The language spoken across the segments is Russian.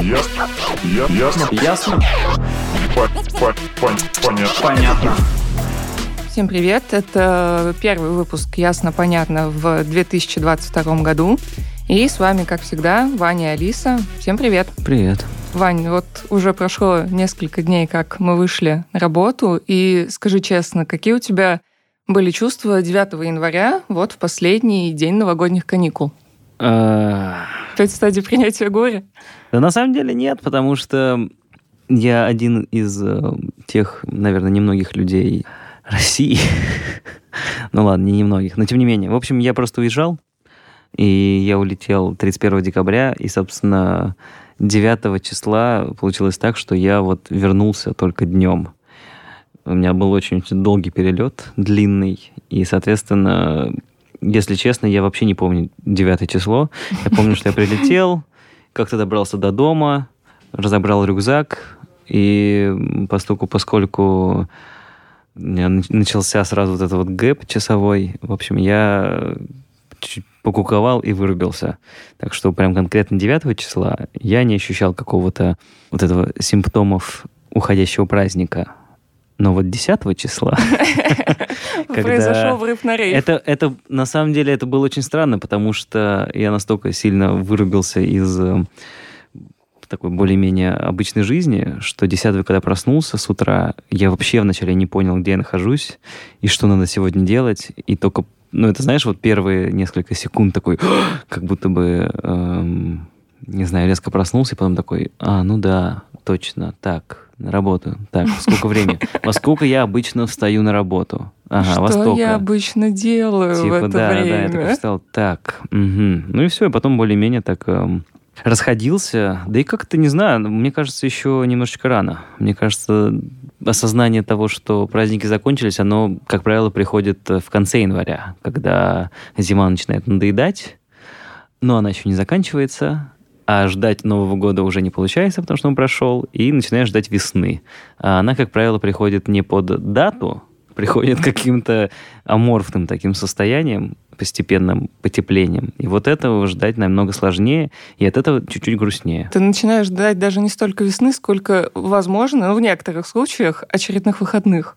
Ясно. Я- Ясно. Ясно? По- по- пон- Понятно. Понятно. Всем привет! Это первый выпуск «Ясно-понятно» в 2022 году. И с вами, как всегда, Ваня и Алиса. Всем привет! Привет. Вань, вот уже прошло несколько дней, как мы вышли на работу. И скажи честно, какие у тебя были чувства 9 января, вот в последний день новогодних каникул? Опять в стадии принятия горя? Да на самом деле нет, потому что я один из э, тех, наверное, немногих людей России. ну ладно, не немногих, но тем не менее. В общем, я просто уезжал, и я улетел 31 декабря, и, собственно, 9 числа получилось так, что я вот вернулся только днем. У меня был очень долгий перелет, длинный, и, соответственно, если честно, я вообще не помню 9 число. Я помню, что я прилетел, как-то добрался до дома, разобрал рюкзак, и постольку, поскольку начался сразу вот этот вот гэп часовой, в общем, я чуть покуковал и вырубился. Так что прям конкретно 9 числа я не ощущал какого-то вот этого симптомов уходящего праздника. Но вот 10 числа... Произошел врыв на рейв. это, это, на самом деле, это было очень странно, потому что я настолько сильно вырубился из э, такой более-менее обычной жизни, что 10 когда проснулся с утра, я вообще вначале не понял, где я нахожусь и что надо сегодня делать, и только, ну, это, знаешь, вот первые несколько секунд такой, как будто бы, эм, не знаю, резко проснулся, и потом такой, а, ну да, точно, так, на работу, так, сколько времени? Во сколько я обычно встаю на работу? Ага, во Что сколько? я обычно делаю в Типа, это да, время? да, я такой встал, так, ну и все, и потом более-менее так эм, расходился, да и как-то, не знаю, мне кажется, еще немножечко рано. Мне кажется, осознание того, что праздники закончились, оно, как правило, приходит э, в конце января, когда зима начинает надоедать, но она еще не заканчивается, а ждать Нового года уже не получается, потому что он прошел, и начинаешь ждать весны. А она, как правило, приходит не под дату, приходит каким-то аморфным таким состоянием, постепенным потеплением. И вот этого ждать намного сложнее, и от этого чуть-чуть грустнее. Ты начинаешь ждать даже не столько весны, сколько, возможно, ну, в некоторых случаях, очередных выходных.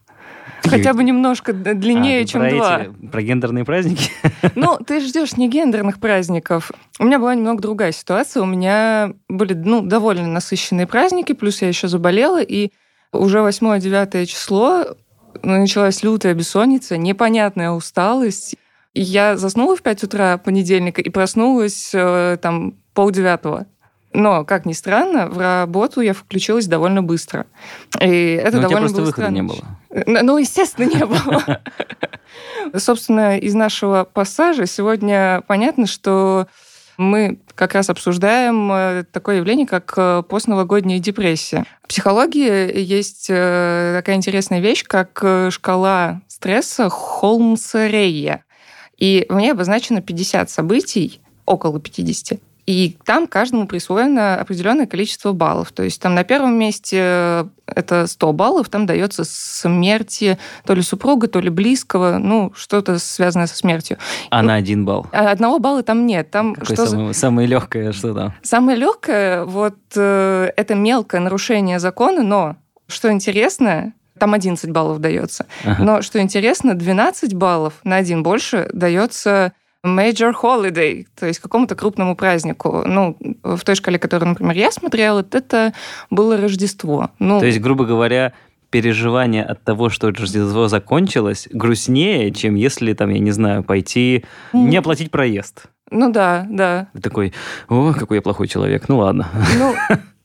Хотя бы немножко длиннее, А, чем про два. эти- про гендерные праздники? Ну, ты ждешь не гендерных праздников. У меня была немного другая ситуация. У меня были ну, довольно насыщенные праздники, плюс я еще заболела, и уже 8-9 число ну, началась лютая бессонница, непонятная усталость. И я заснула в 5 утра понедельника и проснулась э, там полдевятого. Но, как ни странно, в работу я включилась довольно быстро. И это Ну, у тебя довольно просто было выхода странно. не было. Э, Ну, естественно, не было. Собственно, из нашего пассажа сегодня понятно, что мы как раз обсуждаем э, такое явление, как э, постновогодняя депрессия. В психологии есть такая интересная вещь, как шкала стресса Холмса-Рейя. И в ней обозначено 50 событий, около 50, и там каждому присвоено определенное количество баллов. То есть там на первом месте э, это 100 баллов, там дается смерти то ли супруга, то ли близкого, ну, что-то связанное со смертью. А на один балл. А одного балла там нет. Там Какое что за- самое, самое легкое, что там? Самое легкое, вот э, это мелкое нарушение закона, но что интересно, там 11 баллов дается. Ага. Но что интересно, 12 баллов на один больше дается major holiday, то есть какому-то крупному празднику. Ну, в той шкале, которую, например, я смотрела, это было Рождество. Ну, То есть, грубо говоря, переживание от того, что Рождество закончилось, грустнее, чем если, там, я не знаю, пойти не оплатить проезд. ну да, да. Ты такой, о, какой я плохой человек, ну ладно. Ну,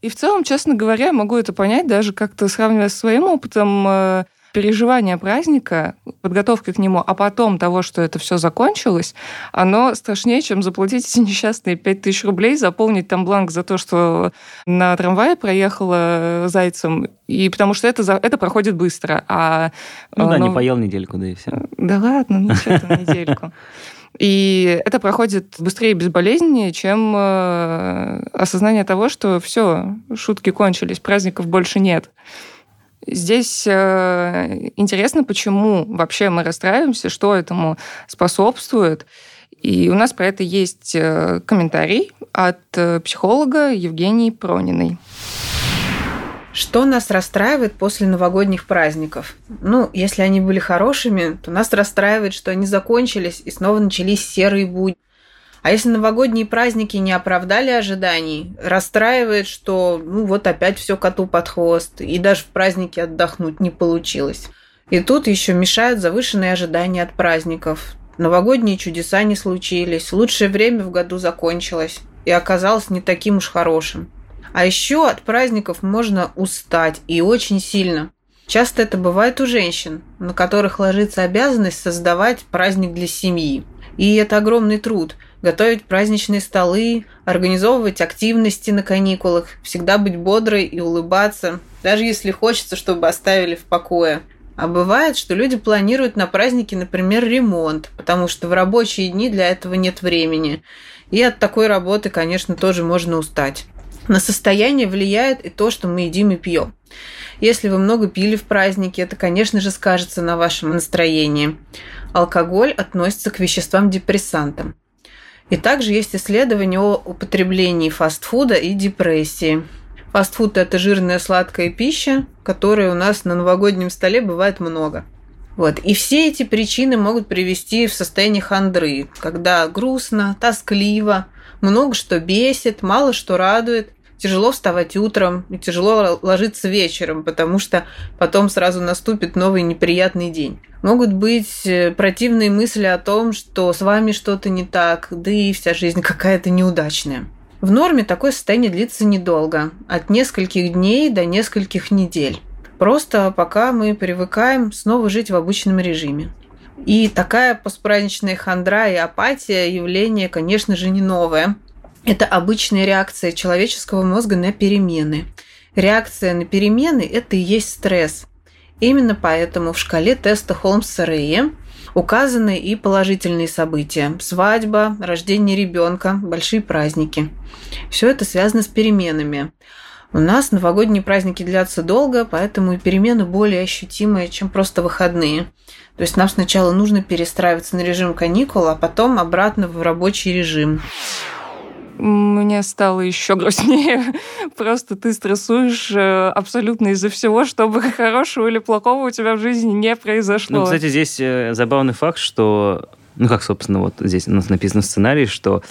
и в целом, честно говоря, могу это понять, даже как-то сравнивая со своим опытом э, переживания праздника, подготовки к нему, а потом того, что это все закончилось, оно страшнее, чем заплатить эти несчастные 5000 рублей, заполнить там бланк за то, что на трамвае проехала зайцем, и потому что это, за- это проходит быстро. А, Ну да, э, не ну, поел недельку, да и все. да ладно, ну что там недельку. И это проходит быстрее и безболезненнее, чем э, осознание того, что все, шутки кончились, праздников больше нет. Здесь э, интересно, почему вообще мы расстраиваемся, что этому способствует. И у нас про это есть э, комментарий от э, психолога Евгении Прониной. Что нас расстраивает после новогодних праздников? Ну, если они были хорошими, то нас расстраивает, что они закончились и снова начались серые будни. А если новогодние праздники не оправдали ожиданий, расстраивает, что ну вот опять все коту под хвост, и даже в празднике отдохнуть не получилось. И тут еще мешают завышенные ожидания от праздников. Новогодние чудеса не случились, лучшее время в году закончилось и оказалось не таким уж хорошим. А еще от праздников можно устать и очень сильно. Часто это бывает у женщин, на которых ложится обязанность создавать праздник для семьи. И это огромный труд – готовить праздничные столы, организовывать активности на каникулах, всегда быть бодрой и улыбаться, даже если хочется, чтобы оставили в покое. А бывает, что люди планируют на праздники, например, ремонт, потому что в рабочие дни для этого нет времени. И от такой работы, конечно, тоже можно устать. На состояние влияет и то, что мы едим и пьем. Если вы много пили в празднике, это, конечно же, скажется на вашем настроении. Алкоголь относится к веществам-депрессантам. И также есть исследования о употреблении фастфуда и депрессии. Фастфуд – это жирная сладкая пища, которой у нас на новогоднем столе бывает много. Вот. И все эти причины могут привести в состояние хандры, когда грустно, тоскливо, много что бесит, мало что радует, тяжело вставать утром и тяжело ложиться вечером, потому что потом сразу наступит новый неприятный день. Могут быть э, противные мысли о том, что с вами что-то не так, да и вся жизнь какая-то неудачная. В норме такое состояние длится недолго, от нескольких дней до нескольких недель. Просто пока мы привыкаем снова жить в обычном режиме. И такая постпраздничная хандра и апатия явление, конечно же, не новое. Это обычная реакция человеческого мозга на перемены. Реакция на перемены – это и есть стресс. Именно поэтому в шкале теста Холмса-Рея указаны и положительные события – свадьба, рождение ребенка, большие праздники. Все это связано с переменами. У нас новогодние праздники длятся долго, поэтому и перемены более ощутимые, чем просто выходные. То есть нам сначала нужно перестраиваться на режим каникул, а потом обратно в рабочий режим. Мне стало еще грустнее. Просто ты стрессуешь э, абсолютно из-за всего, чтобы хорошего или плохого у тебя в жизни не произошло. Ну, кстати, здесь э, забавный факт, что, ну, как, собственно, вот здесь у нас написано в сценарии, что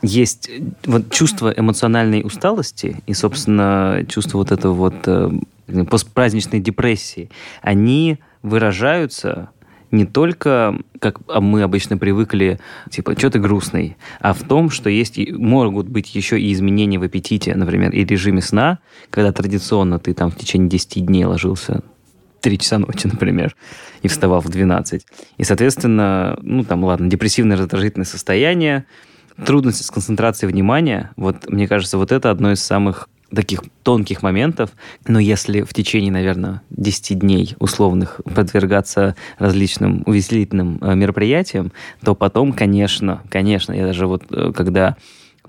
есть вот чувство эмоциональной усталости и, собственно, чувство вот этого вот э, постпраздничной депрессии, они выражаются не только, как мы обычно привыкли, типа, что ты грустный, а в том, что есть, могут быть еще и изменения в аппетите, например, и режиме сна, когда традиционно ты там в течение 10 дней ложился 3 часа ночи, например, и вставал в 12. И, соответственно, ну, там, ладно, депрессивное раздражительное состояние, трудности с концентрацией внимания, вот, мне кажется, вот это одно из самых таких тонких моментов, но если в течение, наверное, 10 дней условных подвергаться различным увеселительным э, мероприятиям, то потом, конечно, конечно, я даже вот э, когда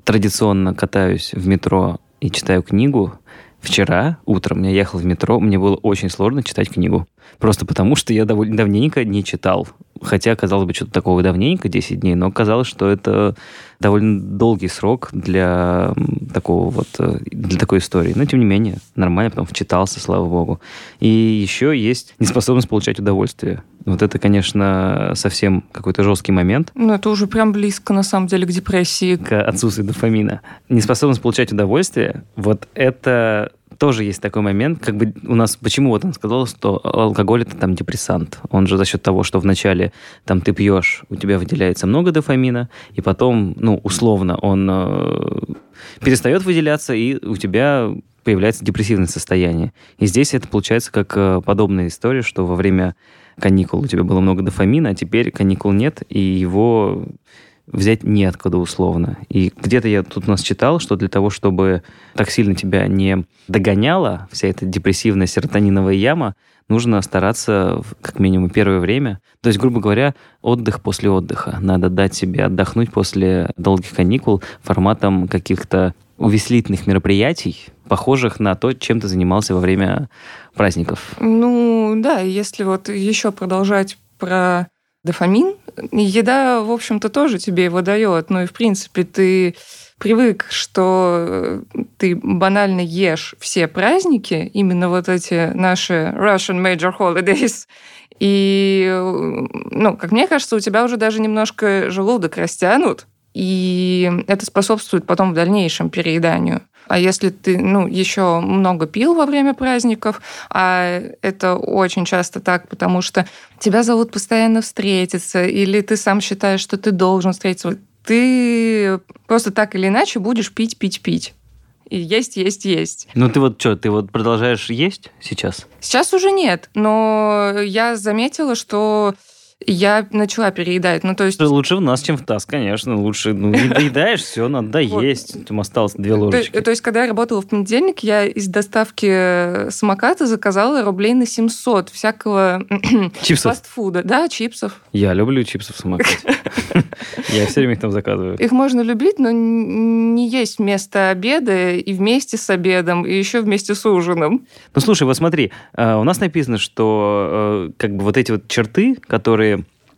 традиционно катаюсь в метро и читаю книгу, вчера утром я ехал в метро, мне было очень сложно читать книгу. Просто потому, что я довольно давненько не читал. Хотя, казалось бы, что-то такого давненько, 10 дней, но казалось, что это довольно долгий срок для такого вот, э, для такой истории. Но, тем не менее, нормально, потом вчитался, слава богу. И еще есть неспособность получать удовольствие. Вот это, конечно, совсем какой-то жесткий момент. Ну, это уже прям близко, на самом деле, к депрессии. К отсутствию дофамина. Неспособность получать удовольствие, вот это тоже есть такой момент, как бы у нас, почему вот он сказал, что алкоголь это там депрессант. Он же за счет того, что вначале там ты пьешь, у тебя выделяется много дофамина, и потом, ну, условно, он э, перестает выделяться, и у тебя появляется депрессивное состояние. И здесь это получается как э, подобная история, что во время каникул у тебя было много дофамина, а теперь каникул нет, и его взять неоткуда условно. И где-то я тут у нас читал, что для того, чтобы так сильно тебя не догоняла вся эта депрессивная серотониновая яма, нужно стараться как минимум первое время. То есть, грубо говоря, отдых после отдыха. Надо дать себе отдохнуть после долгих каникул форматом каких-то увеселительных мероприятий, похожих на то, чем ты занимался во время праздников. Ну да, если вот еще продолжать про дофамин. Еда, в общем-то, тоже тебе его дает. Ну и, в принципе, ты привык, что ты банально ешь все праздники, именно вот эти наши Russian Major Holidays, и, ну, как мне кажется, у тебя уже даже немножко желудок растянут, и это способствует потом в дальнейшем перееданию. А если ты, ну, еще много пил во время праздников, а это очень часто так, потому что тебя зовут постоянно встретиться, или ты сам считаешь, что ты должен встретиться, ты просто так или иначе будешь пить, пить, пить. И есть, есть, есть. Ну ты вот что, ты вот продолжаешь есть сейчас? Сейчас уже нет, но я заметила, что я начала переедать. Ну, то есть... Лучше в нас, чем в ТАСС, конечно. Лучше, ну, не доедаешь, все, надо доесть. Там осталось две ложечки. То, есть, когда я работала в понедельник, я из доставки самоката заказала рублей на 700 всякого чипсов. фастфуда. Да, чипсов. Я люблю чипсы в самокате. Я все время их там заказываю. Их можно любить, но не есть вместо обеда и вместе с обедом, и еще вместе с ужином. Ну, слушай, вот смотри, э, у нас написано, что э, как бы вот эти вот черты, которые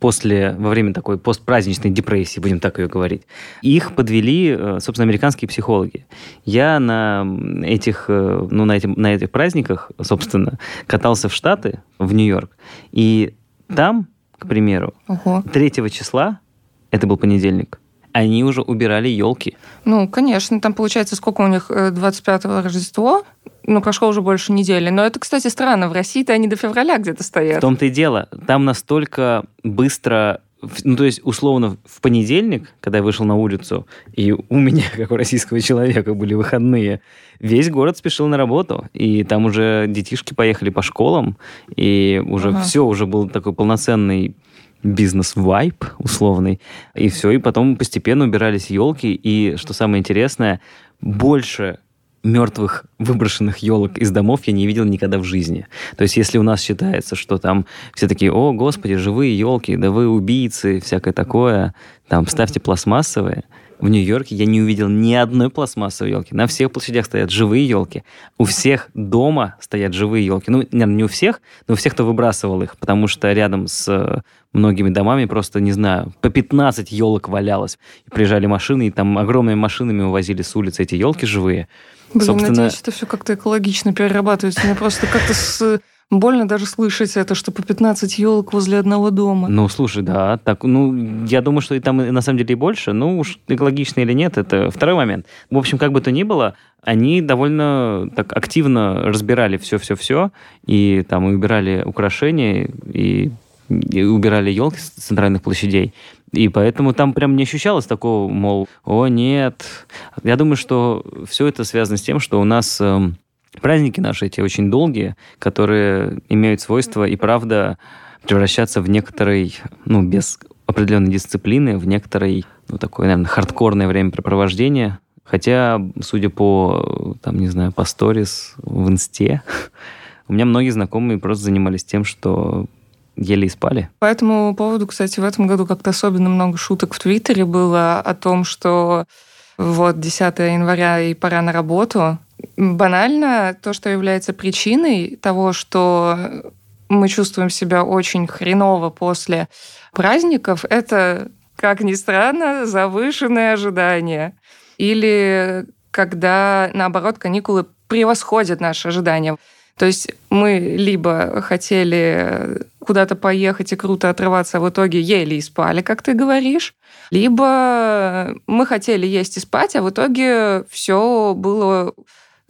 после, во время такой постпраздничной депрессии, будем так ее говорить, их подвели, э, собственно, американские психологи. Я на этих, э, ну, на, этим, на этих праздниках, собственно, катался в Штаты, в Нью-Йорк, и там, к примеру, Ого. 3 числа, это был понедельник, они уже убирали елки. Ну, конечно, там получается, сколько у них 25-го э, Рождество, ну, прошло уже больше недели. Но это, кстати, странно. В России-то они до февраля где-то стоят. В том-то и дело. Там настолько быстро ну, то есть, условно, в понедельник, когда я вышел на улицу, и у меня, как у российского человека, были выходные, весь город спешил на работу, и там уже детишки поехали по школам, и уже ага. все, уже был такой полноценный бизнес-вайп условный, и все, и потом постепенно убирались елки, и, что самое интересное, больше мертвых выброшенных елок из домов я не видел никогда в жизни. То есть, если у нас считается, что там все такие, о, господи, живые елки, да вы убийцы, всякое такое, там, ставьте пластмассовые, в Нью-Йорке я не увидел ни одной пластмассовой елки. На всех площадях стоят живые елки. У всех дома стоят живые елки. Ну, наверное, не у всех, но у всех, кто выбрасывал их, потому что рядом с э, многими домами просто, не знаю, по 15 елок валялось. Приезжали машины, и там огромными машинами увозили с улицы эти елки живые. Блин, Собственно... надеюсь, это все как-то экологично перерабатывается. Мне просто как-то с Больно даже слышать это, что по 15 елок возле одного дома. Ну, слушай, да, так, ну, я думаю, что и там на самом деле и больше. Ну, уж экологично или нет, это второй момент. В общем, как бы то ни было, они довольно так активно разбирали все-все-все, и там и убирали украшения, и, и убирали елки с центральных площадей. И поэтому там прям не ощущалось такого, мол, о, нет. Я думаю, что все это связано с тем, что у нас эм, праздники наши эти очень долгие, которые имеют свойство и правда превращаться в некоторый, ну, без определенной дисциплины, в некоторый, ну, такое, наверное, хардкорное времяпрепровождение. Хотя, судя по, там, не знаю, по сторис в инсте, у меня многие знакомые просто занимались тем, что ели и спали. По этому поводу, кстати, в этом году как-то особенно много шуток в Твиттере было о том, что вот 10 января и пора на работу, банально то, что является причиной того, что мы чувствуем себя очень хреново после праздников, это, как ни странно, завышенные ожидания. Или когда, наоборот, каникулы превосходят наши ожидания. То есть мы либо хотели куда-то поехать и круто отрываться, а в итоге ели и спали, как ты говоришь, либо мы хотели есть и спать, а в итоге все было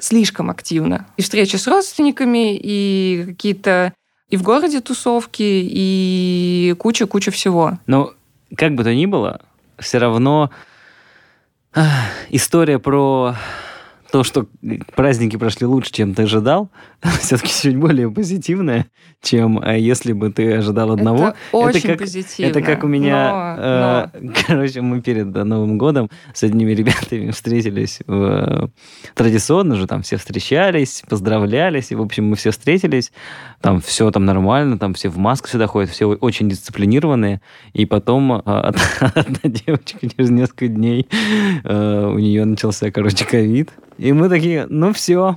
слишком активно. И встречи с родственниками, и какие-то и в городе тусовки, и куча-куча всего. Но как бы то ни было, все равно история про то, что праздники прошли лучше, чем ты ожидал, все-таки чуть более позитивное, чем э, если бы ты ожидал одного. Это очень это как, позитивно. Это как у меня, но, э, но... короче, мы перед Новым годом с одними ребятами встретились в, традиционно же, там все встречались, поздравлялись, и, в общем, мы все встретились, там все там нормально, там все в масках сюда ходят, все очень дисциплинированные, и потом э, одна девочка через несколько дней, э, у нее начался, короче, ковид, и мы такие, ну все,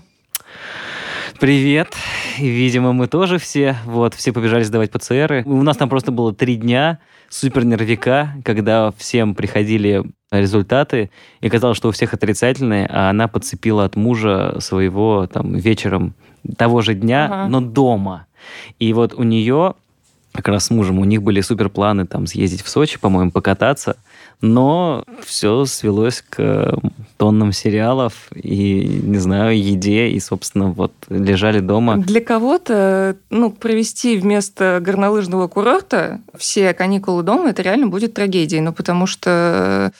Привет. Видимо, мы тоже все. Вот, все побежали сдавать ПЦРы. У нас там просто было три дня супер нервика, когда всем приходили результаты, и казалось, что у всех отрицательные, а она подцепила от мужа своего там вечером того же дня, Ага. но дома. И вот у нее как раз с мужем, у них были супер планы там съездить в Сочи, по-моему, покататься, но все свелось к тоннам сериалов и, не знаю, еде, и, собственно, вот лежали дома. Для кого-то, ну, провести вместо горнолыжного курорта все каникулы дома, это реально будет трагедией, ну, потому что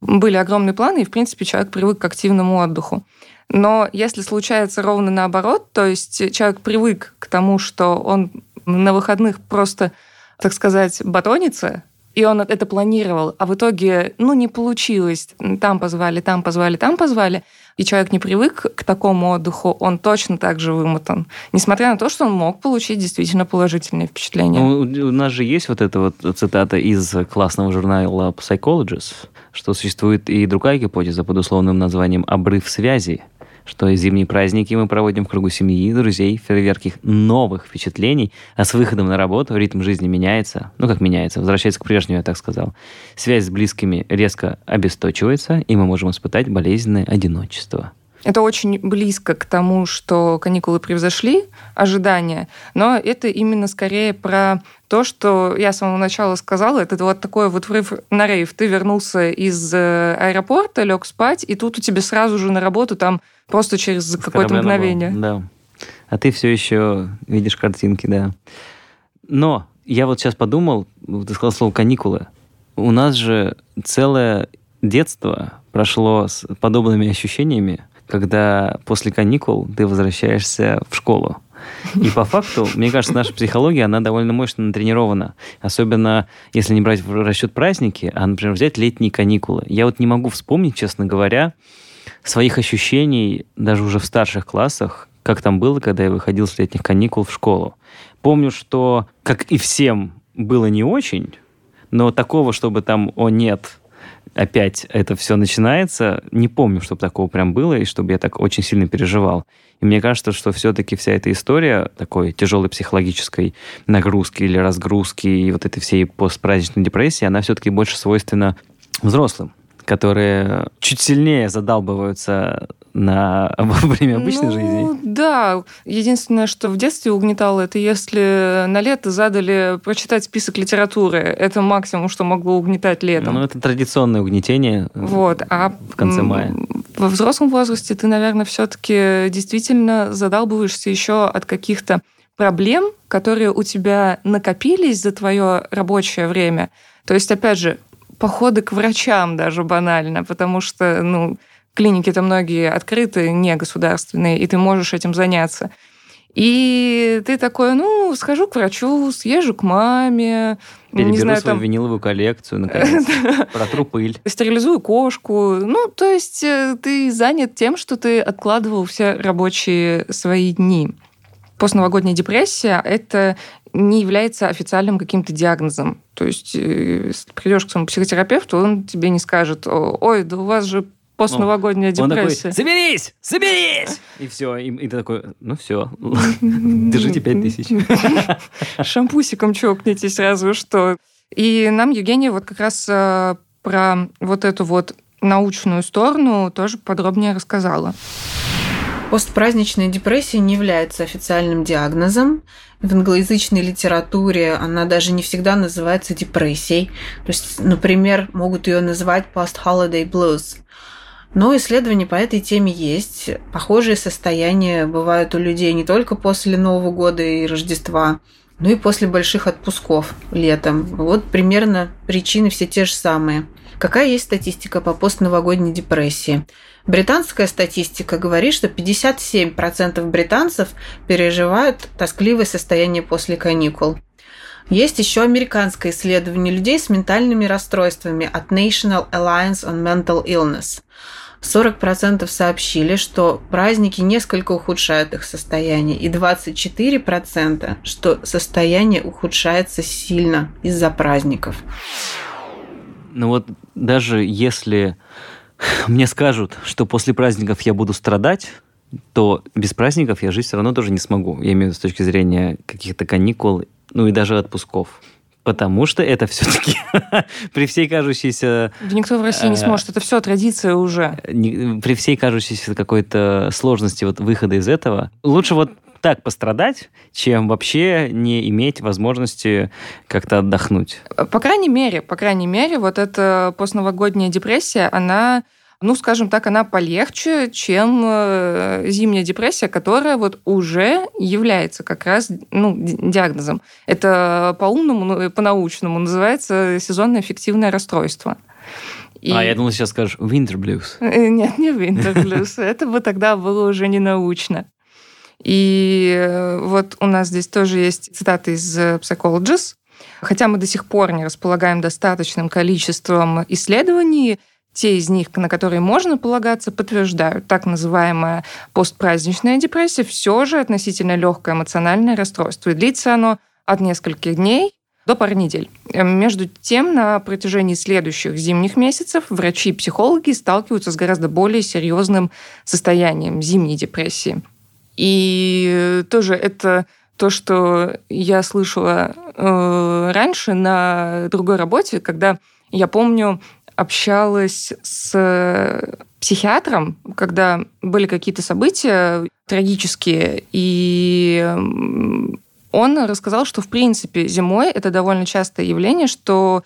были огромные планы, и, в принципе, человек привык к активному отдыху. Но если случается ровно наоборот, то есть человек привык к тому, что он на выходных просто, так сказать, батонится, и он это планировал, а в итоге, ну, не получилось. Там позвали, там позвали, там позвали. И человек не привык к такому отдыху, он точно так же вымотан. Несмотря на то, что он мог получить действительно положительные впечатления. Ну, у нас же есть вот эта вот цитата из классного журнала Psychologist, что существует и другая гипотеза под условным названием «обрыв связи», что зимние праздники мы проводим в кругу семьи, друзей, фейерверких новых впечатлений, а с выходом на работу ритм жизни меняется, ну как меняется, возвращается к прежнему, я так сказал. Связь с близкими резко обесточивается, и мы можем испытать болезненное одиночество. Это очень близко к тому, что каникулы превзошли ожидания, но это именно скорее про то, что я с самого начала сказала, это вот такой вот врыв на рейв. Ты вернулся из э, аэропорта, лег спать, и тут у тебя сразу же на работу там просто через какое-то мгновение. Да. А ты все еще видишь картинки, да. Но я вот сейчас подумал, ты сказал слово каникулы. У нас же целое детство прошло с подобными ощущениями, когда после каникул ты возвращаешься в школу. И по факту, мне кажется, наша психология, она довольно мощно натренирована. Особенно, если не брать в расчет праздники, а, например, взять летние каникулы. Я вот не могу вспомнить, честно говоря, своих ощущений даже уже в старших классах, как там было, когда я выходил с летних каникул в школу. Помню, что, как и всем, было не очень, но такого, чтобы там, о нет, опять это все начинается, не помню, чтобы такого прям было, и чтобы я так очень сильно переживал. И мне кажется, что все-таки вся эта история такой тяжелой психологической нагрузки или разгрузки и вот этой всей постпраздничной депрессии, она все-таки больше свойственна взрослым, которые чуть сильнее задалбываются на, во время обычной ну, жизни. Да. Единственное, что в детстве угнетало, это если на лето задали прочитать список литературы. Это максимум, что могло угнетать летом. Ну, это традиционное угнетение Вот, а в конце мая. Во взрослом возрасте ты, наверное, все-таки действительно задалбываешься еще от каких-то проблем, которые у тебя накопились за твое рабочее время. То есть, опять же, походы к врачам даже банально, потому что, ну, клиники-то многие открыты, не государственные, и ты можешь этим заняться. И ты такой, ну, схожу к врачу, съезжу к маме, Переберу не знаю, свою там, виниловую коллекцию, наконец. Протру пыль. стерилизую кошку. Ну, то есть э, ты занят тем, что ты откладывал все рабочие свои дни. Постновогодняя депрессия – это не является официальным каким-то диагнозом. То есть э, придешь к своему психотерапевту, он тебе не скажет, «О, ой, да у вас же постновогодняя Он такой, депрессия. соберись, соберись! И все, и, и ты такой, ну все, держите пять тысяч. Шампусиком чокнетесь разве что. И нам Евгения вот как раз э, про вот эту вот научную сторону тоже подробнее рассказала. Постпраздничная депрессия не является официальным диагнозом. В англоязычной литературе она даже не всегда называется депрессией. То есть, например, могут ее называть post-holiday blues. Но исследования по этой теме есть. Похожие состояния бывают у людей не только после Нового года и Рождества, но и после больших отпусков летом. Вот примерно причины все те же самые. Какая есть статистика по постновогодней депрессии? Британская статистика говорит, что 57% британцев переживают тоскливое состояние после каникул. Есть еще американское исследование людей с ментальными расстройствами от National Alliance on Mental Illness. 40% сообщили, что праздники несколько ухудшают их состояние, и 24%, что состояние ухудшается сильно из-за праздников. Ну вот даже если мне скажут, что после праздников я буду страдать, то без праздников я жить все равно тоже не смогу. Я имею в виду с точки зрения каких-то каникул, ну и даже отпусков. Потому что это все-таки при всей кажущейся... Да никто в России не Э, сможет. Это все традиция уже. При всей кажущейся какой-то сложности вот выхода из этого, лучше вот так пострадать, чем вообще не иметь возможности как-то отдохнуть. По крайней мере, по крайней мере, вот эта постновогодняя депрессия, она, ну, скажем так, она полегче, чем э, зимняя депрессия, которая вот уже является как раз ну, ди- диагнозом. Это по-умному, ну, по-научному называется сезонное эффективное расстройство. И- А я думал, сейчас скажешь winter blues. Э, Нет, не Winter Blues. Это бы тогда было уже не научно. И э, вот у нас здесь тоже есть цитаты из э, Psychologist. Хотя мы до сих пор не располагаем достаточным количеством исследований, те из них, на которые можно полагаться, подтверждают, так называемая постпраздничная депрессия все же относительно легкое эмоциональное расстройство. И длится оно от нескольких дней до пары недель. Э, Между тем, на протяжении следующих зимних месяцев врачи и психологи сталкиваются с гораздо более серьезным состоянием зимней депрессии. И тоже это то, что я слышала э, раньше на другой работе, когда я помню, общалась с психиатром, когда были какие-то события трагические, и он рассказал, что в принципе зимой это довольно частое явление, что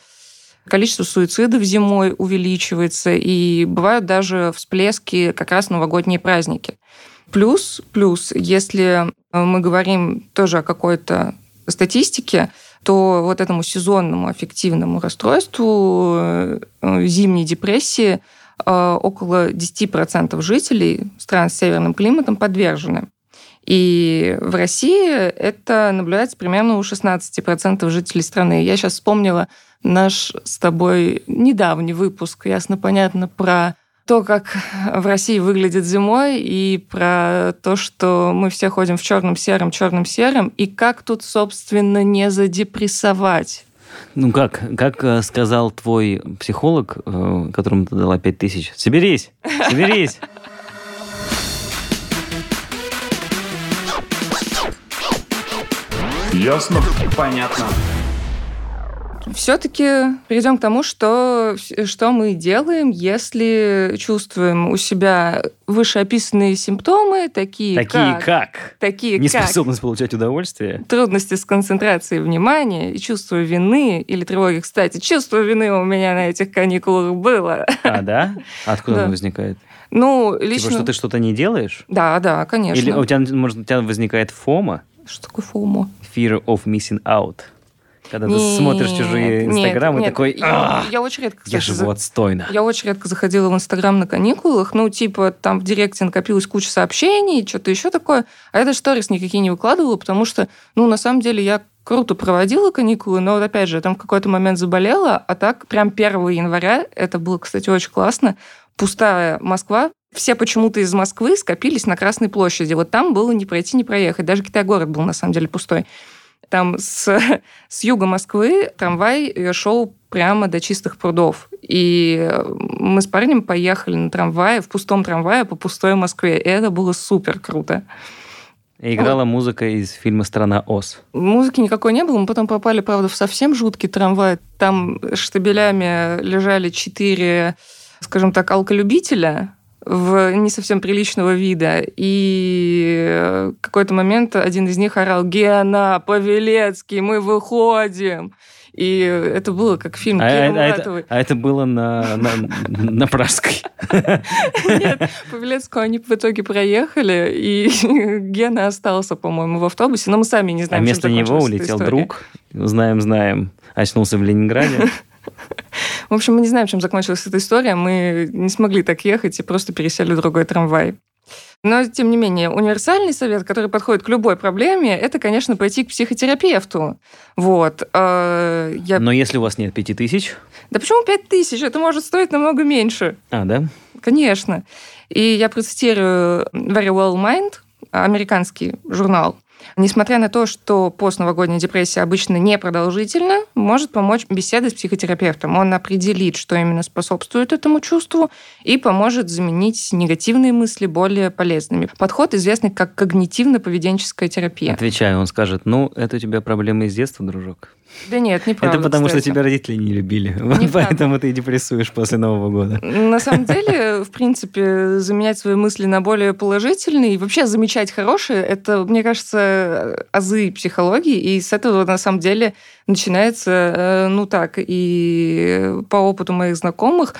количество суицидов зимой увеличивается, и бывают даже всплески как раз новогодние праздники. Плюс, плюс, если мы говорим тоже о какой-то статистике, то вот этому сезонному аффективному расстройству э, зимней депрессии э, около 10% жителей стран с северным климатом подвержены. И в России это наблюдается примерно у 16% жителей страны. Я сейчас вспомнила наш с тобой недавний выпуск, ясно-понятно, про то, как в России выглядит зимой, и про то, что мы все ходим в черном сером, черном сером, и как тут, собственно, не задепрессовать. Ну как, как э, сказал твой психолог, э, которому ты дала 5000, соберись, соберись. Ясно? Понятно. Все-таки перейдем к тому, что, что мы делаем, если чувствуем у себя вышеописанные симптомы, такие, Такие как, как? такие как Неспособность получать удовольствие? трудности с концентрацией внимания и чувство вины или тревоги. Кстати, чувство вины у меня на этих каникулах было. А, да? Откуда Да. оно возникает? Ну, Типа, лично... что ты что-то не делаешь? Да, да, конечно. Или у тебя, может, у тебя возникает фома, Что такое фомо? fear of missing out? Когда ты Нет, смотришь чужие инстаграмы и такой, Я, «А, я очень редко, я кстати, живу за- отстойно. Я очень редко заходила в Инстаграм на каникулах. Ну, типа, там в Директе накопилась куча сообщений, что-то еще такое. А я даже сторис никакие не выкладывала, потому что, ну, на самом деле, я круто проводила каникулы, но вот опять же, я там в какой-то момент заболела, а так прям 1 января, это было, кстати, очень классно, пустая Москва, все почему-то из Москвы скопились на Красной площади. Вот там было не пройти, не проехать. Даже Китай-город был, на самом деле, пустой. Там с, с юга Москвы трамвай э, шел прямо до чистых прудов. И мы с парнем поехали на трамвае, в пустом трамвае по пустой Москве. И это было супер круто. И играла музыка из фильма «Страна Оз». Музыки никакой не было. Мы потом попали, правда, в совсем жуткий трамвай. Там штабелями лежали четыре, скажем так, алколюбителя в не совсем приличного вида. И э, в какой-то момент один из них орал «Гена, Павелецкий, мы выходим!» И это было как фильм А, Киры а- а это, а это было на, на, на Пражской. Нет, по Белецкую они в итоге проехали, и Гена остался, по-моему, в автобусе. Но мы сами не А знаем, чем вместо него улетел друг, знаем, знаем, очнулся в Ленинграде. В общем, мы не знаем, чем закончилась эта история. Мы не смогли так ехать и просто пересели в другой трамвай. Но, тем не менее, универсальный совет, который подходит к любой проблеме, это, конечно, пойти к психотерапевту. Вот. Э, Я... Но если у вас нет пяти тысяч... Да почему 5 тысяч? Это может стоить намного меньше. А, да? Конечно. И я процитирую Very Well Mind, американский журнал. Несмотря на то, что постновогодняя депрессия обычно непродолжительна, может помочь беседа с психотерапевтом. Он определит, что именно способствует этому чувству и поможет заменить негативные мысли более полезными. Подход известный как когнитивно-поведенческая терапия. Отвечаю, он скажет, ну, это у тебя проблемы из детства, дружок. Да нет, неправда. это потому, кстати. что тебя родители не любили. Неправда. Поэтому ты депрессуешь после Нового года. На самом деле, в принципе, заменять свои мысли на более положительные и вообще замечать хорошее, это, мне кажется, азы психологии, и с этого, на самом деле, начинается, э, ну так, и по опыту моих знакомых,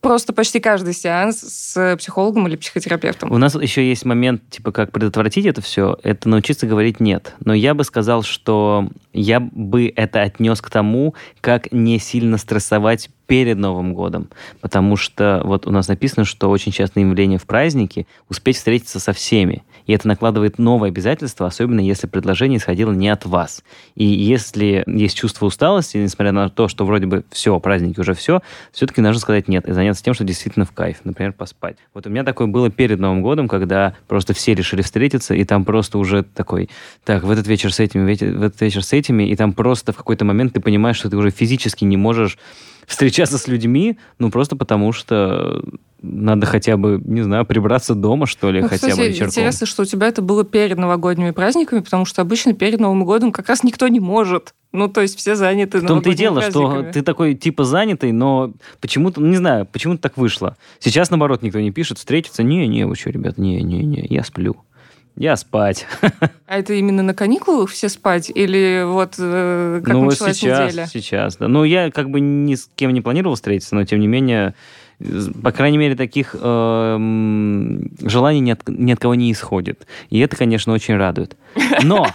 просто почти каждый сеанс с психологом или психотерапевтом. У нас еще есть момент, типа, как предотвратить это все, это научиться говорить «нет». Но я бы сказал, что я бы это отнес к тому, как не сильно стрессовать перед Новым годом. Потому что вот у нас написано, что очень частое явление в празднике успеть встретиться со всеми. И это накладывает новые обязательства, особенно если предложение исходило не от вас. И если есть чувство усталости, несмотря на то, что вроде бы все, праздники уже все, все-таки нужно сказать нет и заняться тем, что действительно в кайф. Например, поспать. Вот у меня такое было перед Новым годом, когда просто все решили встретиться, и там просто уже такой, так, в этот вечер с этими, в этот вечер с этими, и там просто в какой-то момент ты понимаешь, что ты уже физически не можешь встречаться с людьми, ну просто потому что надо хотя бы, не знаю, прибраться дома, что ли, Ну, хотя кстати, бы вечерком. интересно, что у тебя это было перед новогодними праздниками, потому что обычно перед Новым годом как раз никто не может. Ну, то есть все заняты В том-то и дело, что ты такой типа занятый, но почему-то, ну, не знаю, почему-то так вышло. Сейчас, наоборот, никто не пишет, встретиться. Не-не, вы что, ребят, не-не-не, я сплю. Я спать. А это именно на каникулах все спать? Или вот э, как ну, началась сейчас, неделя? сейчас, да. Ну, я как бы ни с кем не планировал встретиться, но, тем не менее, по крайней мере, таких эм, желаний ни от, ни от кого не исходит. И это, конечно, очень радует. Но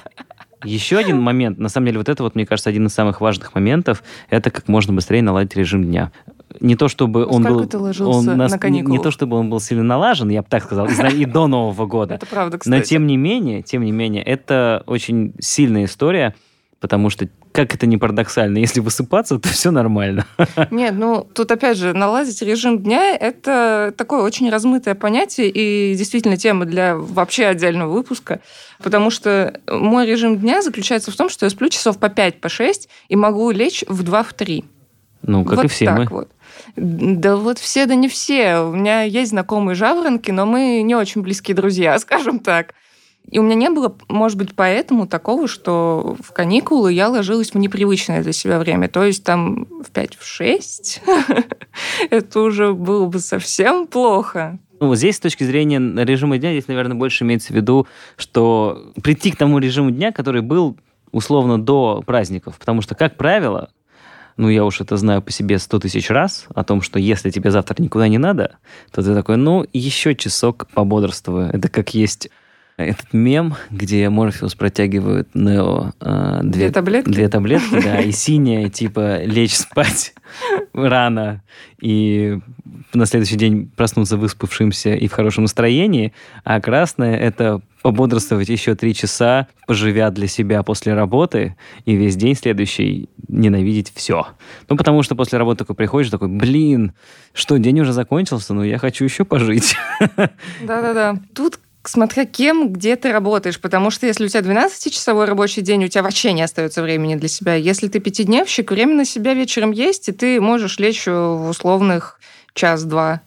еще один момент, на самом деле, вот это вот, мне кажется, один из самых важных моментов, это как можно быстрее наладить режим дня. Не то, чтобы Во он был... ты ложился он на нас- не- Не, каникулах? то, чтобы он был сильно налажен, я бы так сказал, и, до Нового года. Это правда, кстати. Но тем не менее, тем не менее, это очень сильная история, потому что, как это не парадоксально, если высыпаться, то все нормально. Нет, ну тут опять же наладить режим дня это такое очень размытое понятие и действительно тема для вообще отдельного выпуска, потому что мой режим дня заключается в том, что я сплю часов по 5 по 6 и могу лечь в 2 в 3. Ну, как вот и все так мы. вот. Да вот все, да не все. У меня есть знакомые жаворонки, но мы не очень близкие друзья, скажем так. И у меня не было, может быть, поэтому такого, что в каникулы я ложилась в непривычное для себя время. То есть там в 5 в 6 это уже было бы совсем плохо. Ну, вот здесь, с точки зрения режима дня, здесь, наверное, больше имеется в виду, что прийти к тому режиму дня, который был условно до праздников. Потому что, как правило, ну, я уж это знаю по себе сто тысяч раз, о том, что если тебе завтра никуда не надо, то ты такой, ну, еще часок пободрствую. Это как есть этот мем, где Морфеус протягивает Нео э, Две таблетки? Две таблетки, да, и синяя, типа, лечь спать рано и на следующий день проснуться выспавшимся и в хорошем настроении, а красная — это пободрствовать еще три часа, поживя для себя после работы, и весь день следующий ненавидеть все. Ну, потому что после работы такой приходишь, такой, блин, что, день уже закончился, но я хочу еще пожить. Да-да-да. Тут смотря кем, где ты работаешь, потому что если у тебя 12-часовой рабочий день, у тебя вообще не остается времени для себя. Если ты пятидневщик, время на себя вечером есть, и ты можешь лечь в условных час-два.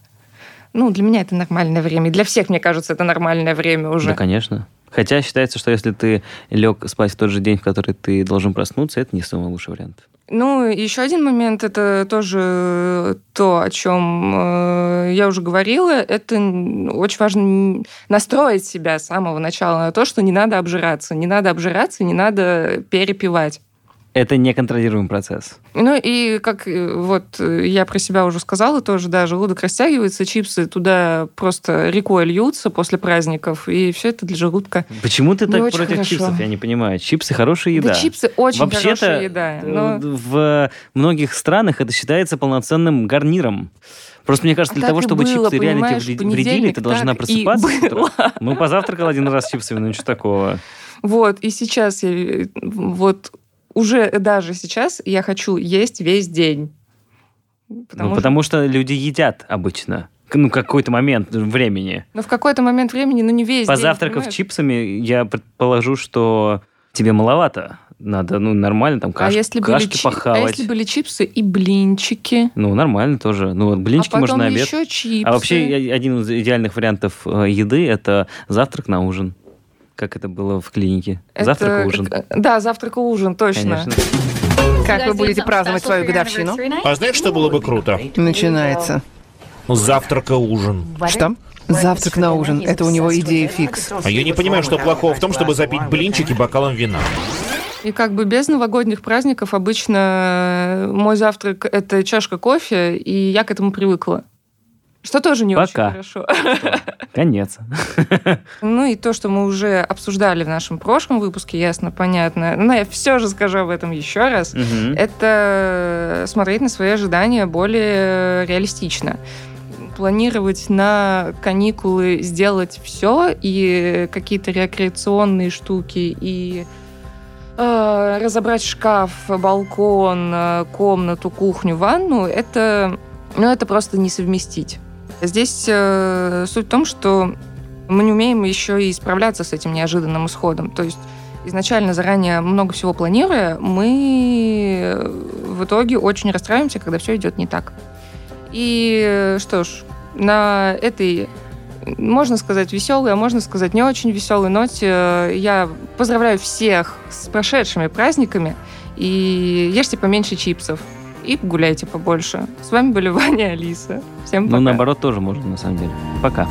Ну, для меня это нормальное время. И для всех, мне кажется, это нормальное время уже. Да, конечно. Хотя считается, что если ты лег спать в тот же день, в который ты должен проснуться, это не самый лучший вариант. Ну, еще один момент, это тоже то, о чем э, я уже говорила. Это очень важно настроить себя с самого начала на то, что не надо обжираться. Не надо обжираться, не надо перепивать. Это неконтролируемый процесс. Ну и как э, вот э, я про себя уже сказала тоже, да, желудок растягивается, чипсы туда просто рекой льются после праздников, и все это для желудка. Почему ты так против хорошо. чипсов? Я не понимаю. Чипсы хорошая еда. Да, чипсы очень Вообще-то, хорошая еда. Но... э, в многих странах это считается полноценным гарниром. Просто мне кажется, А для того, чтобы было, чипсы реально тебе вредили, ты должна просыпаться. Ну, позавтракал один раз чипсами, ну ничего такого. Вот, и сейчас я вот уже даже сейчас я хочу есть весь день. Потому, ну, потому что люди едят обычно Ну, какой-то момент времени. Но в какой-то момент времени, ну не весь день, Позавтракав понимаешь? чипсами, я предположу, что тебе маловато. Надо, ну, нормально там а каш- если, были кашки а похавать. если были чипсы и блинчики? Ну, нормально тоже. Ну, вот блинчики а можно на обед. еще чипсы. А вообще один из идеальных вариантов э, еды это завтрак на ужин. Как это было в клинике. Это- Завтрак ужин. э, Да, завтрак и ужин, точно. Конечно. Как вы будете праздновать свою годовщину? А знаешь, что было бы круто? Начинается. Завтрак и ужин. Что? Завтрак на ужин. Это у него идея фикс. А я не понимаю, что плохого в том, чтобы запить блинчики бокалом вина. И как бы без новогодних праздников обычно э, мой завтрак — это чашка кофе, и я к этому привыкла. Что тоже не Пока. очень хорошо. Конец. Ну и то, что мы уже обсуждали в нашем прошлом выпуске, ясно, понятно. Но я все же скажу об этом еще раз. Это смотреть на свои ожидания более реалистично. Планировать на каникулы сделать все, и какие-то рекреационные штуки, и э, разобрать шкаф, балкон, э, комнату, кухню, ванну, это, ну, это просто не совместить. Здесь э, суть в том, что мы не умеем еще и справляться с этим неожиданным исходом. То есть изначально заранее много всего планируя, мы э, в итоге очень расстраиваемся, когда все идет не так. И э, что ж, на этой, можно сказать, веселой, а можно сказать, не очень веселой ноте э, я поздравляю всех с прошедшими праздниками и ешьте поменьше чипсов и гуляйте побольше. С вами были Ваня и Алиса. Всем пока. Ну, наоборот, тоже можно, на самом деле. Пока.